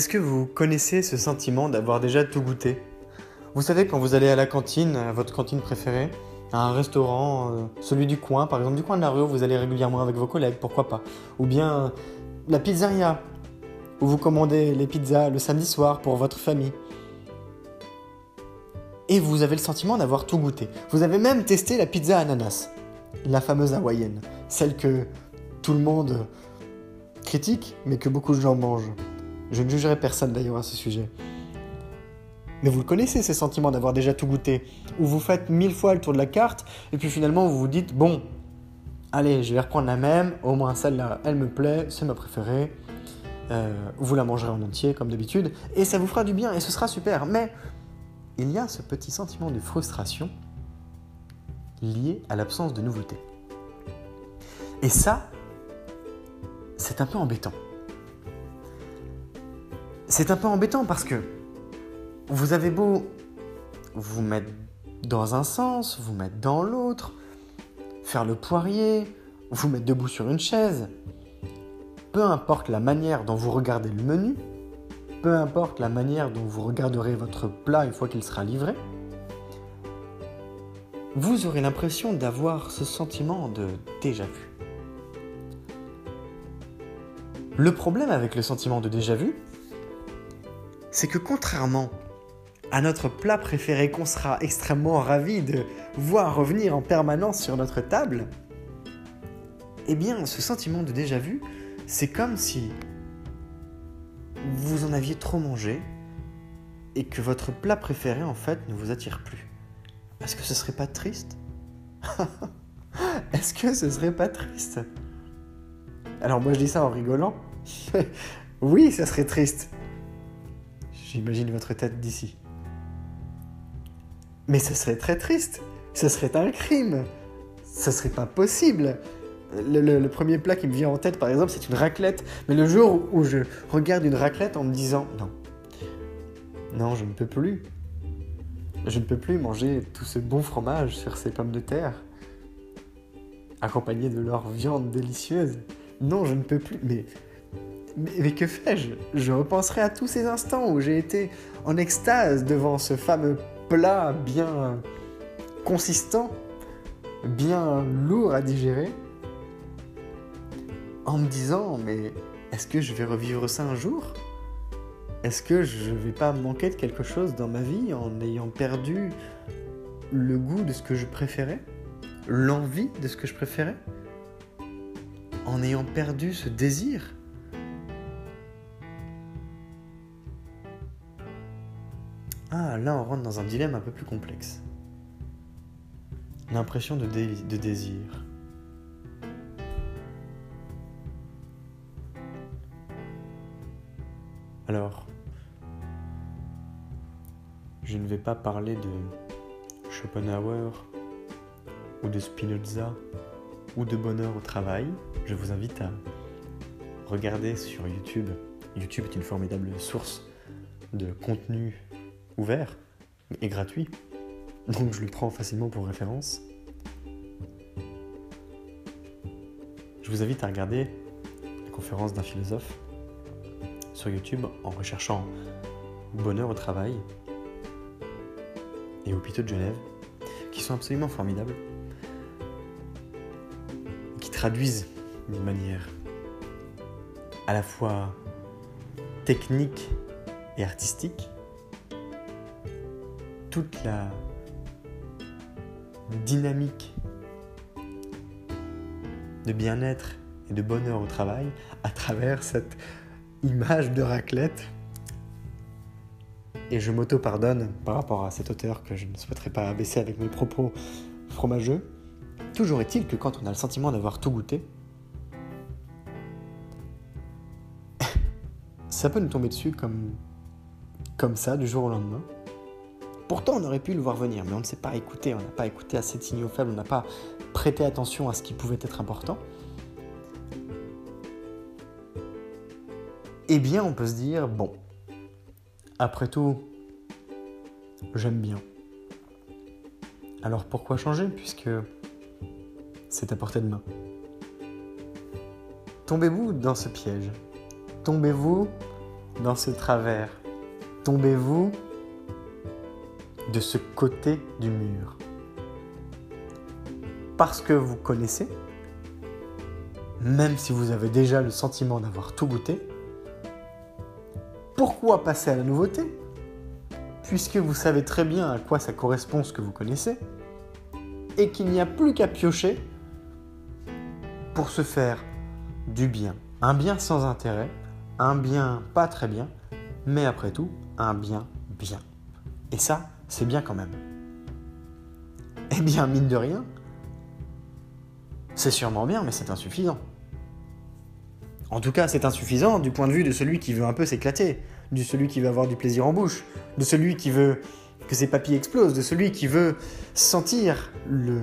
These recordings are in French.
Est-ce que vous connaissez ce sentiment d'avoir déjà tout goûté? Vous savez, quand vous allez à la cantine, à votre cantine préférée, à un restaurant, euh, celui du coin, par exemple du coin de la rue où vous allez régulièrement avec vos collègues, pourquoi pas? Ou bien euh, la pizzeria, où vous commandez les pizzas le samedi soir pour votre famille. Et vous avez le sentiment d'avoir tout goûté. Vous avez même testé la pizza ananas, la fameuse hawaïenne, celle que tout le monde critique, mais que beaucoup de gens mangent. Je ne jugerai personne d'ailleurs à ce sujet. Mais vous le connaissez, ces sentiments d'avoir déjà tout goûté, où vous faites mille fois le tour de la carte, et puis finalement vous vous dites, bon, allez, je vais reprendre la même, au moins celle-là, elle me plaît, c'est ma préférée, euh, vous la mangerez en entier comme d'habitude, et ça vous fera du bien, et ce sera super. Mais il y a ce petit sentiment de frustration lié à l'absence de nouveauté. Et ça, c'est un peu embêtant c'est un peu embêtant parce que vous avez beau vous mettre dans un sens, vous mettre dans l'autre, faire le poirier, vous mettre debout sur une chaise, peu importe la manière dont vous regardez le menu, peu importe la manière dont vous regarderez votre plat une fois qu'il sera livré, vous aurez l'impression d'avoir ce sentiment de déjà vu. Le problème avec le sentiment de déjà vu, c'est que contrairement à notre plat préféré qu'on sera extrêmement ravi de voir revenir en permanence sur notre table, eh bien ce sentiment de déjà vu, c'est comme si vous en aviez trop mangé et que votre plat préféré en fait ne vous attire plus. Est-ce que ce serait pas triste? Est-ce que ce serait pas triste? Alors moi je dis ça en rigolant. oui, ça serait triste. J'imagine votre tête d'ici. Mais ce serait très triste. Ce serait un crime. Ce serait pas possible. Le, premier plat qui me vient en tête, par exemple, c'est une raclette. Mais le jour où je regarde une raclette en me disant non, non, je ne peux plus. Je ne peux plus manger tout ce bon fromage sur ces pommes de terre, accompagné de leur viande délicieuse. Non, je ne peux plus. Mais que fais-je? Je repenserai à tous ces instants où j'ai été en extase devant ce fameux plat bien consistant, bien lourd à digérer, en me disant mais est-ce que je vais revivre ça un jour? Est-ce que je vais pas manquer de quelque chose dans ma vie en ayant perdu le goût de ce que je préférais? L'envie de ce que je préférais? En ayant perdu ce désir? Ah, là on rentre dans un dilemme un peu plus complexe. L'impression de, désir. Alors, je ne vais pas parler de Schopenhauer ou de Spinoza ou de bonheur au travail. Je vous invite à regarder sur YouTube. YouTube est une formidable source de contenu ouvert et gratuit, donc je le prends facilement pour référence. Je vous invite à regarder la conférence d'un philosophe sur YouTube en recherchant bonheur au travail et hôpitaux de Genève, qui sont absolument formidables, qui traduisent d'une manière à la fois technique et artistique toute la dynamique de bien-être et de bonheur au travail à travers cette image de raclette et je m'auto-pardonne par rapport à cet auteur que je ne souhaiterais pas abaisser avec mes propos fromageux. Toujours est-il que quand on a le sentiment d'avoir tout goûté, ça peut nous tomber dessus comme, comme ça, du jour au lendemain. Pourtant, on aurait pu le voir venir, mais on ne s'est pas écouté, on n'a pas écouté assez de signaux faibles, on n'a pas prêté attention à ce qui pouvait être important. Eh bien, on peut se dire, bon, après tout, j'aime bien. Alors pourquoi changer puisque c'est à portée de main? Tombez-vous dans ce piège? Tombez-vous dans ce travers? Tombez-vous de ce côté du mur. Parce que vous connaissez, même si vous avez déjà le sentiment d'avoir tout goûté, pourquoi passer à la nouveauté? Puisque vous savez très bien à quoi ça correspond ce que vous connaissez, et qu'il n'y a plus qu'à piocher pour se faire du bien. Un bien sans intérêt, un bien pas très bien, mais après tout, un bien bien. Et ça, c'est bien quand même. Eh bien, mine de rien, c'est sûrement bien, mais c'est insuffisant. En tout cas, c'est insuffisant du point de vue de celui qui veut un peu s'éclater, de celui qui veut avoir du plaisir en bouche, de celui qui veut que ses papilles explosent, de celui qui veut sentir le,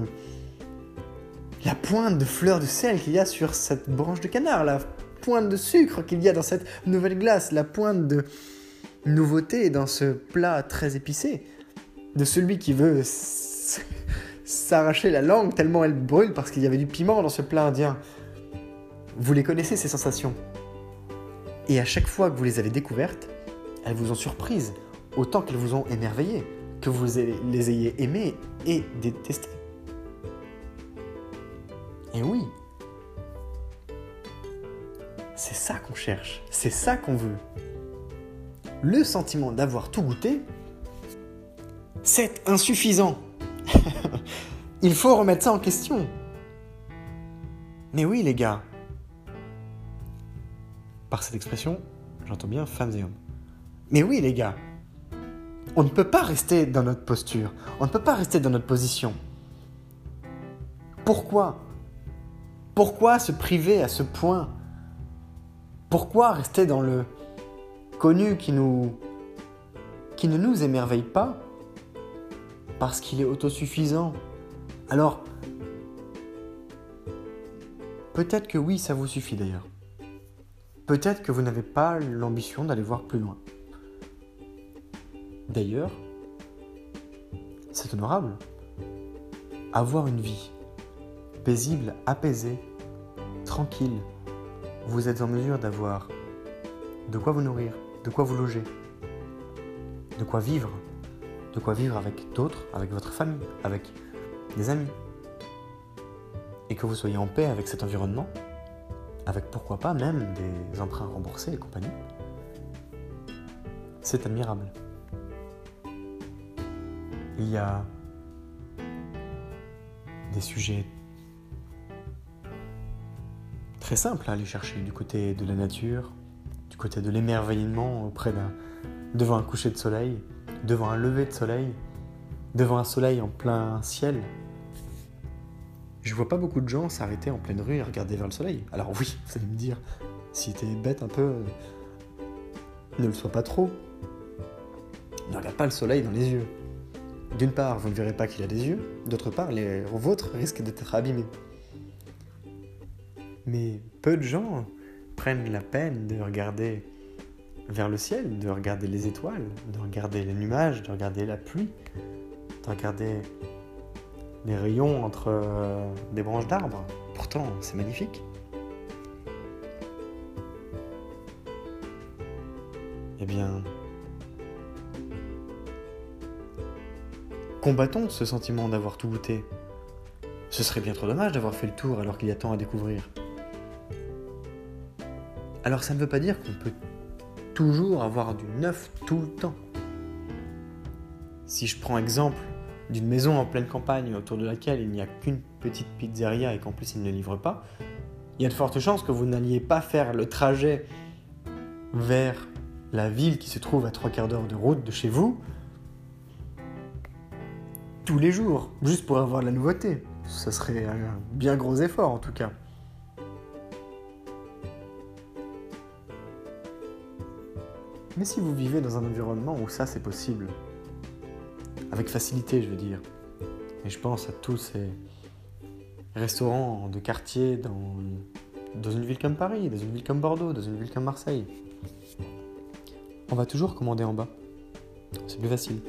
la pointe de fleur de sel qu'il y a sur cette branche de canard, la pointe de sucre qu'il y a dans cette nouvelle glace, la pointe de nouveauté dans ce plat très épicé, de celui qui veut s'arracher la langue tellement elle brûle parce qu'il y avait du piment dans ce plat indien. Vous les connaissez, ces sensations? Et à chaque fois que vous les avez découvertes, elles vous ont surprise, autant qu'elles vous ont émerveillé, que vous les ayez aimées et détestées. Et oui, c'est ça qu'on cherche, c'est ça qu'on veut. Le sentiment d'avoir tout goûté, c'est insuffisant. Il faut remettre ça en question. Mais oui les gars, par cette expression, j'entends bien femmes et hommes. Mais oui, les gars, on ne peut pas rester dans notre posture, on ne peut pas rester dans notre position. Pourquoi? Pourquoi se priver à ce point? Pourquoi rester dans le connu qui nous qui ne nous émerveille pas? Parce qu'il est autosuffisant Alors peut-être que oui, ça vous suffit d'ailleurs. Peut-être que vous n'avez pas l'ambition d'aller voir plus loin. D'ailleurs, c'est honorable. Avoir une vie paisible, apaisée, tranquille, vous êtes en mesure d'avoir de quoi vous nourrir, de quoi vous loger, de quoi vivre, de quoi vivre avec d'autres, avec votre famille, avec des amis. Et que vous soyez en paix avec cet environnement, avec pourquoi pas même des emprunts remboursés et compagnie. C'est admirable. Il y a des sujets très simples à aller chercher du côté de la nature, du côté de l'émerveillement auprès d'un devant un coucher de soleil, devant un lever de soleil, devant un soleil en plein ciel, je vois pas beaucoup de gens s'arrêter en pleine rue et regarder vers le soleil. Alors oui, vous allez me dire, si t'es bête un peu, ne le sois pas trop. Ne regarde pas le soleil dans les yeux. D'une part, vous ne verrez pas qu'il a des yeux, d'autre part, les vôtres risquent d'être abîmés. Mais peu de gens prennent la peine de regarder vers le ciel, de regarder les étoiles, de regarder les nuages, de regarder la pluie, de regarder les rayons entre euh, des branches d'arbres. Pourtant, c'est magnifique. Eh bien, combattons ce sentiment d'avoir tout goûté. Ce serait bien trop dommage d'avoir fait le tour alors qu'il y a tant à découvrir. Alors ça ne veut pas dire qu'on peut toujours avoir du neuf tout le temps. Si je prends exemple d'une maison en pleine campagne autour de laquelle il n'y a qu'une petite pizzeria et qu'en plus il ne livre pas, il y a de fortes chances que vous n'alliez pas faire le trajet vers la ville qui se trouve à trois quarts d'heure de route de chez vous tous les jours, juste pour avoir de la nouveauté. Ça serait un bien gros effort en tout cas. Mais si vous vivez dans un environnement où ça c'est possible, avec facilité je veux dire, et je pense à tous ces restaurants de quartier dans, une ville comme Paris, dans une ville comme Bordeaux, dans une ville comme Marseille, on va toujours commander en bas. C'est plus facile.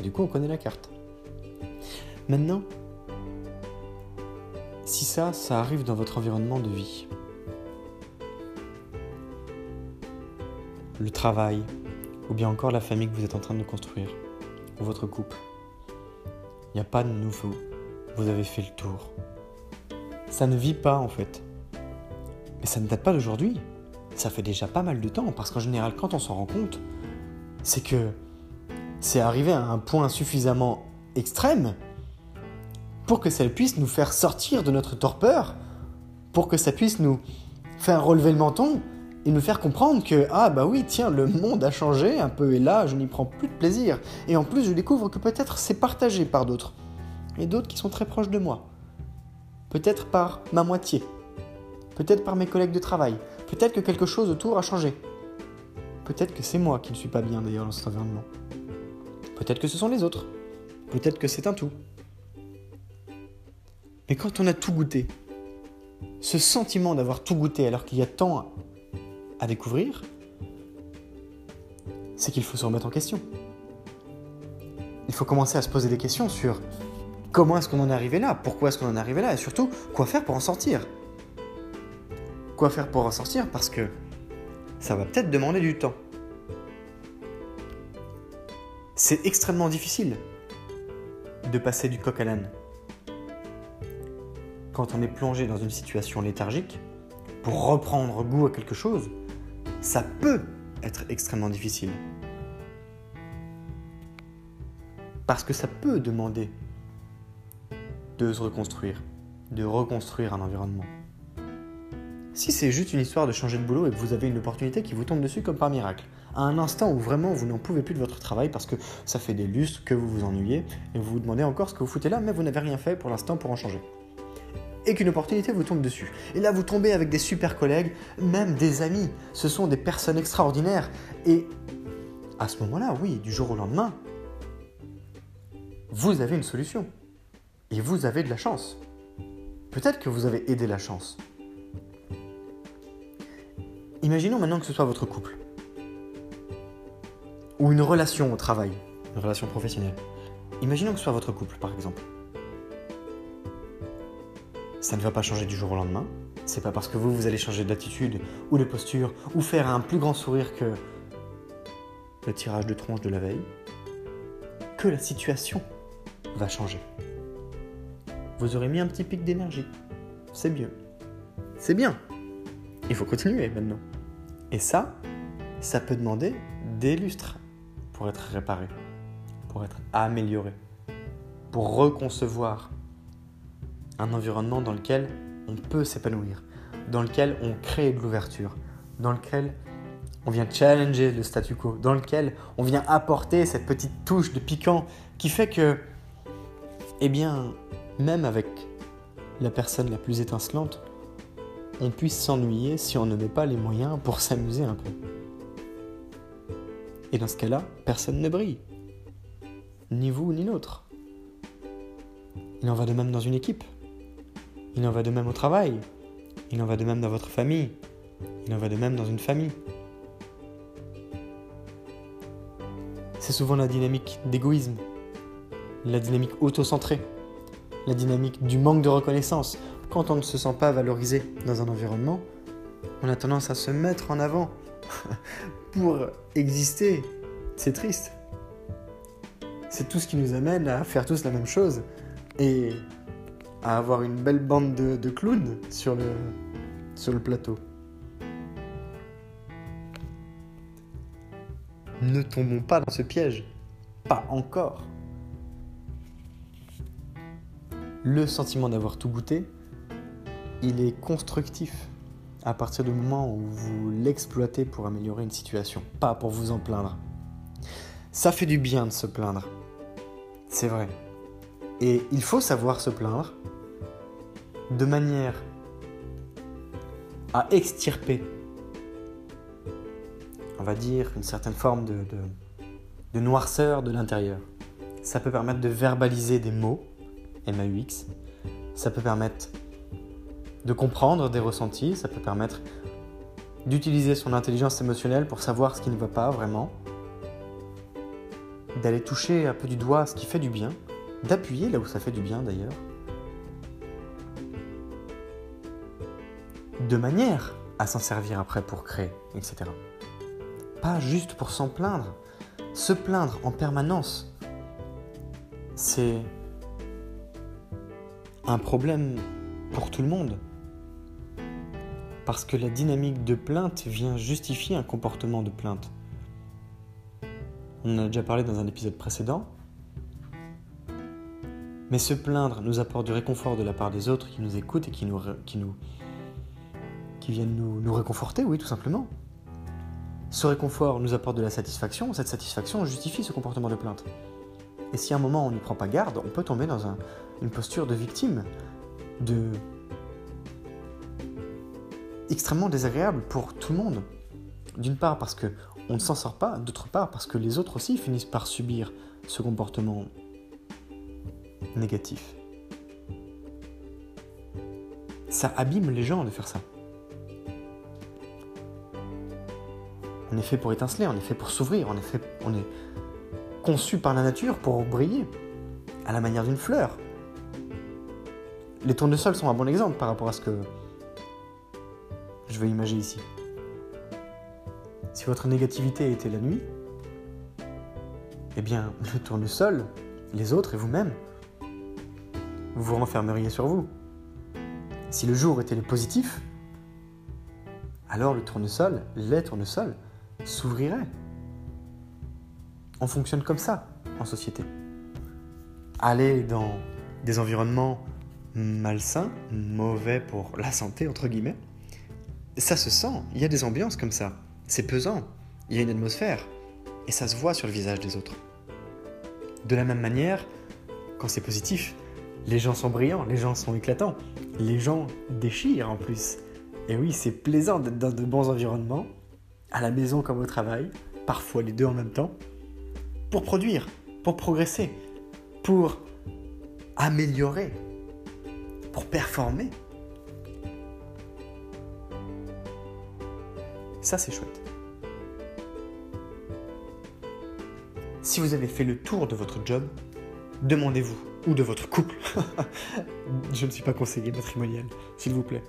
Du coup on connaît la carte. Maintenant, si ça, ça arrive dans votre environnement de vie, le travail, ou bien encore la famille que vous êtes en train de construire, ou votre couple, il n'y a pas de nouveau, vous avez fait le tour. Ça ne vit pas en fait. Mais ça ne date pas d'aujourd'hui. Ça fait déjà pas mal de temps, parce qu'en général, quand on s'en rend compte, c'est que c'est arrivé à un point suffisamment extrême pour que ça puisse nous faire sortir de notre torpeur, pour que ça puisse nous faire relever le menton et nous faire comprendre que ah bah oui tiens le monde a changé un peu et là je n'y prends plus de plaisir. Et en plus je découvre que peut-être c'est partagé par d'autres et d'autres qui sont très proches de moi. Peut-être par ma moitié. Peut-être par mes collègues de travail. Peut-être que quelque chose autour a changé. Peut-être que c'est moi qui ne suis pas bien d'ailleurs dans cet environnement. Peut-être que ce sont les autres. Peut-être que c'est un tout. Mais quand on a tout goûté, ce sentiment d'avoir tout goûté alors qu'il y a tant à découvrir, c'est qu'il faut se remettre en question. Il faut commencer à se poser des questions sur comment est-ce qu'on en est arrivé là, pourquoi est-ce qu'on en est arrivé là, et surtout quoi faire pour en sortir. Quoi faire pour en sortir parce que ça va peut-être demander du temps. C'est extrêmement difficile de passer du coq à l'âne quand on est plongé dans une situation léthargique, pour reprendre goût à quelque chose, ça peut être extrêmement difficile. Parce que ça peut demander de se reconstruire, de reconstruire un environnement. Si c'est juste une histoire de changer de boulot et que vous avez une opportunité qui vous tombe dessus comme par miracle, à un instant où vraiment vous n'en pouvez plus de votre travail parce que ça fait des lustres que vous vous ennuyez et vous vous demandez encore ce que vous foutez là, mais vous n'avez rien fait pour l'instant pour en changer et qu'une opportunité vous tombe dessus. Et là, vous tombez avec des super collègues, même des amis. Ce sont des personnes extraordinaires. Et à ce moment-là, oui, du jour au lendemain, vous avez une solution. Et vous avez de la chance. Peut-être que vous avez aidé la chance. Imaginons maintenant que ce soit votre couple. Ou une relation au travail, une relation professionnelle. Imaginons que ce soit votre couple, par exemple ça ne va pas changer du jour au lendemain. C'est pas parce que vous, vous allez changer d'attitude ou de posture ou faire un plus grand sourire que le tirage de tronche de la veille que la situation va changer. Vous aurez mis un petit pic d'énergie. C'est bien. C'est bien. Il faut continuer maintenant. Et ça, ça peut demander des lustres pour être réparé, pour être amélioré, pour reconcevoir un environnement dans lequel on peut s'épanouir, dans lequel on crée de l'ouverture, dans lequel on vient challenger le statu quo, dans lequel on vient apporter cette petite touche de piquant qui fait que, eh bien, même avec la personne la plus étincelante, on puisse s'ennuyer si on ne met pas les moyens pour s'amuser un peu. Et dans ce cas-là, personne ne brille. Ni vous, ni l'autre. Il en va de même dans une équipe. Il en va de même au travail. Il en va de même dans votre famille. Il en va de même dans une famille. C'est souvent la dynamique d'égoïsme, la dynamique auto-centrée, la dynamique du manque de reconnaissance. Quand on ne se sent pas valorisé dans un environnement, on a tendance à se mettre en avant pour exister. C'est triste. C'est tout ce qui nous amène à faire tous la même chose et à avoir une belle bande de, clowns sur le, sur le plateau. Ne tombons pas dans ce piège. Pas encore. Le sentiment d'avoir tout goûté, il est constructif à partir du moment où vous l'exploitez pour améliorer une situation, pas pour vous en plaindre. Ça fait du bien de se plaindre. C'est vrai. Et il faut savoir se plaindre de manière à extirper, on va dire, une certaine forme de, noirceur de l'intérieur. Ça peut permettre de verbaliser des mots, MAUX. Ça peut permettre de comprendre des ressentis, ça peut permettre d'utiliser son intelligence émotionnelle pour savoir ce qui ne va pas vraiment, d'aller toucher un peu du doigt ce qui fait du bien, d'appuyer là où ça fait du bien d'ailleurs, de manière à s'en servir après pour créer, etc. Pas juste pour s'en plaindre. Se plaindre en permanence, c'est un problème pour tout le monde. Parce que la dynamique de plainte vient justifier un comportement de plainte. On en a déjà parlé dans un épisode précédent. Mais se plaindre nous apporte du réconfort de la part des autres qui nous écoutent et qui, nous, qui viennent nous, réconforter, oui, tout simplement. Ce réconfort nous apporte de la satisfaction, cette satisfaction justifie ce comportement de plainte. Et si à un moment on n'y prend pas garde, on peut tomber dans une posture de victime, de extrêmement désagréable pour tout le monde. D'une part parce que on ne s'en sort pas, d'autre part parce que les autres aussi finissent par subir ce comportement négatif. Ça abîme les gens de faire ça. On est fait pour étinceler, on est fait pour s'ouvrir, on est on est conçu par la nature pour briller, à la manière d'une fleur. Les tournesols sont un bon exemple par rapport à ce que je vais imaginer ici. Si votre négativité était la nuit, eh bien, le tournesol, les autres et vous-même, vous vous renfermeriez sur vous. Si le jour était le positif, alors le tournesol, les tournesols, s'ouvriraient. On fonctionne comme ça en société. Aller dans des environnements malsains, mauvais pour la santé, entre guillemets, ça se sent, il y a des ambiances comme ça. C'est pesant, il y a une atmosphère, et ça se voit sur le visage des autres. De la même manière, quand c'est positif, les gens sont brillants, les gens sont éclatants, les gens déchirent en plus. Et oui, c'est plaisant d'être dans de bons environnements, à la maison comme au travail, parfois les deux en même temps, pour produire, pour progresser, pour améliorer, pour performer. Ça, c'est chouette. Si vous avez fait le tour de votre job, demandez-vous, ou de votre couple, je ne suis pas conseiller matrimonial, s'il vous plaît.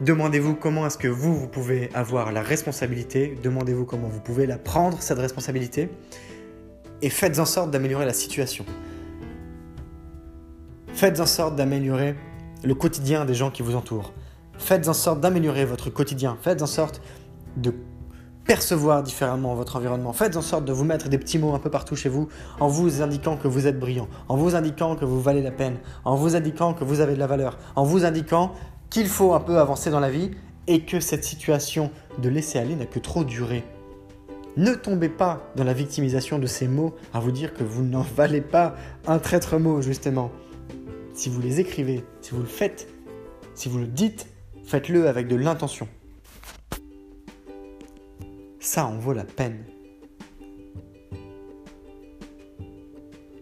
Demandez-vous comment est-ce que vous, vous pouvez avoir la responsabilité, demandez-vous comment vous pouvez la prendre, cette responsabilité, et faites en sorte d'améliorer la situation. Faites en sorte d'améliorer le quotidien des gens qui vous entourent. Faites en sorte d'améliorer votre quotidien. Faites en sorte de percevoir différemment votre environnement. Faites en sorte de vous mettre des petits mots un peu partout chez vous en vous indiquant que vous êtes brillant, en vous indiquant que vous valez la peine, en vous indiquant que vous avez de la valeur, en vous indiquant qu'il faut un peu avancer dans la vie et que cette situation de laisser aller n'a que trop duré. Ne tombez pas dans la victimisation de ces mots à vous dire que vous n'en valez pas un traître mot, justement. Si vous les écrivez, si vous le faites, si vous le dites, faites-le avec de l'intention. Ça en vaut la peine.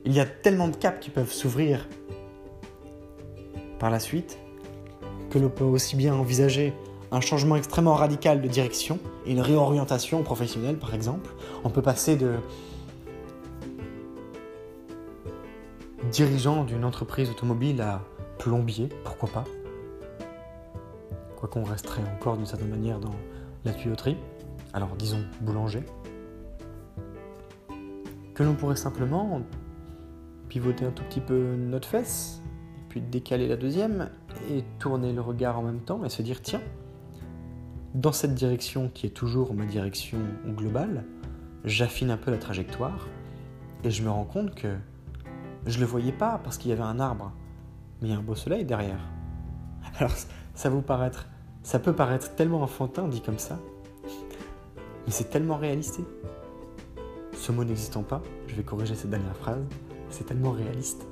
Il y a tellement de caps qui peuvent s'ouvrir par la suite que l'on peut aussi bien envisager un changement extrêmement radical de direction et une réorientation professionnelle par exemple. On peut passer de dirigeant d'une entreprise automobile à plombier, pourquoi pas. Quoi qu'on resterait encore d'une certaine manière dans la tuyauterie, alors disons boulanger. Que l'on pourrait simplement pivoter un tout petit peu notre fesse, décaler la deuxième, et tourner le regard en même temps et se dire tiens, dans cette direction qui est toujours ma direction globale, j'affine un peu la trajectoire et je me rends compte que je ne le voyais pas parce qu'il y avait un arbre, mais il y a un beau soleil derrière. Alors ça vous paraître, ça peut paraître tellement enfantin dit comme ça, mais c'est tellement réaliste. Ce mot n'existant pas, je vais corriger cette dernière phrase, c'est tellement réaliste.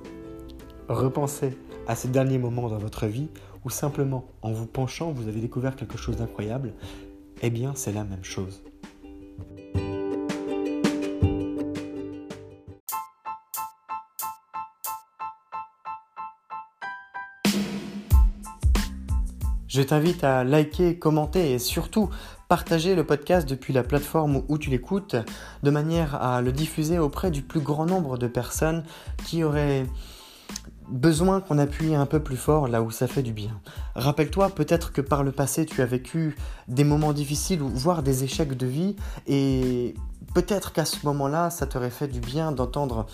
Repensez à ces derniers moments dans votre vie où simplement en vous penchant vous avez découvert quelque chose d'incroyable, eh bien c'est la même chose. Je t'invite à liker, commenter et surtout partager le podcast depuis la plateforme où tu l'écoutes de manière à le diffuser auprès du plus grand nombre de personnes qui auraient besoin qu'on appuie un peu plus fort là où ça fait du bien. Rappelle-toi peut-être que par le passé tu as vécu des moments difficiles ou voire des échecs de vie et peut-être qu'à ce moment-là ça t'aurait fait du bien d'entendre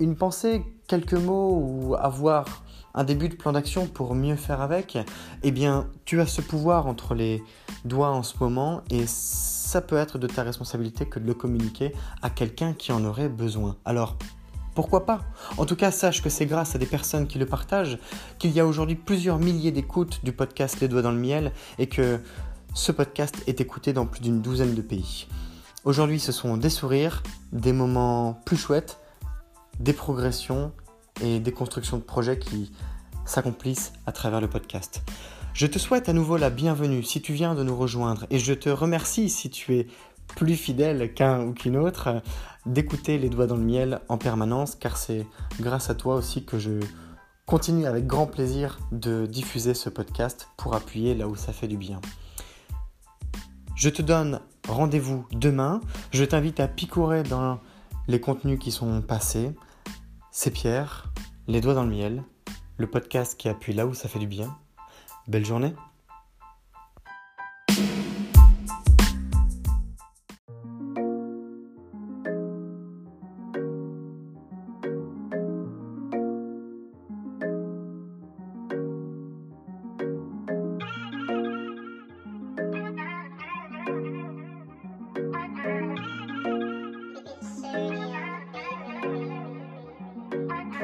une pensée, quelques mots ou avoir un début de plan d'action pour mieux faire avec. Eh bien tu as ce pouvoir entre les doigts en ce moment et ça peut être de ta responsabilité que de le communiquer à quelqu'un qui en aurait besoin. Alors pourquoi pas? En tout cas, sache que c'est grâce à des personnes qui le partagent qu'il y a aujourd'hui plusieurs milliers d'écoutes du podcast Les Doigts dans le Miel et que ce podcast est écouté dans plus d'une douzaine de pays. Aujourd'hui, ce sont des sourires, des moments plus chouettes, des progressions et des constructions de projets qui s'accomplissent à travers le podcast. Je te souhaite à nouveau la bienvenue si tu viens de nous rejoindre et je te remercie si tu es plus fidèle qu'un ou qu'une autre d'écouter les doigts dans le miel en permanence, car c'est grâce à toi aussi que je continue avec grand plaisir de diffuser ce podcast pour appuyer là où ça fait du bien. Je te donne rendez-vous demain. Je t'invite à picorer dans les contenus qui sont passés. C'est Pierre, les doigts dans le miel, le podcast qui appuie là où ça fait du bien. Belle journée